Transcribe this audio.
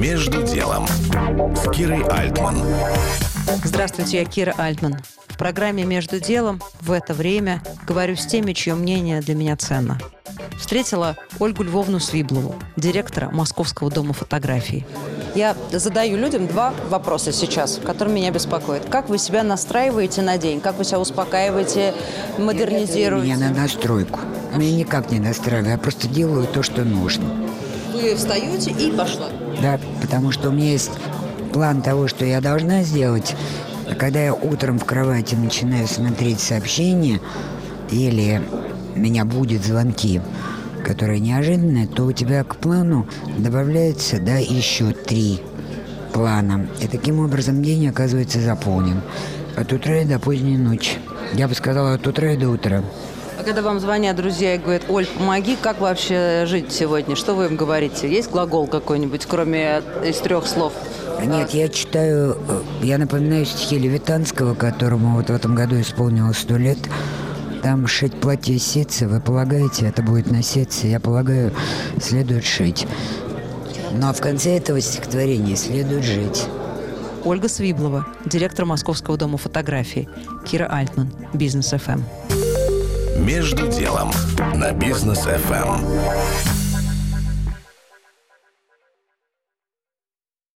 Между делом с Кирой Альтман. Здравствуйте, я Кира Альтман. В программе «Между делом» в это время говорю с теми, чье мнение для меня ценно. Встретила Ольгу Львовну Свиблову, директора Московского дома фотографий. Я задаю людям два вопроса сейчас, которые меня беспокоят. Как вы себя настраиваете на день? Как вы себя успокаиваете, модернизируете? Меня на настройку. Меня никак не настраиваю, я просто делаю то, что нужно. Вы встаете и пошла. Да, потому что у меня есть план того, что я должна сделать. А когда я утром в кровати начинаю смотреть сообщения или меня будет звонки, которые неожиданные, то у тебя к плану добавляется, да, еще три плана. И таким образом день оказывается заполнен. От утра до поздней ночи. Я бы сказала, от утра до утра. А когда вам звонят друзья и говорят, Оль, помоги, как вообще жить сегодня? Что вы им говорите? Есть глагол какой-нибудь, кроме из трех слов? Нет, я читаю, э, я напоминаю стихи Левитанского, которому вот в этом году исполнилось сто лет. Там шить платье ситцы, вы полагаете, это будет носиться? Я полагаю, следует шить. Ну а в конце этого стихотворения следует жить. Ольга Свиблова, директор Московского дома фотографии. Кира Альтман, Бизнес ФМ. Между делом на бизнес FM.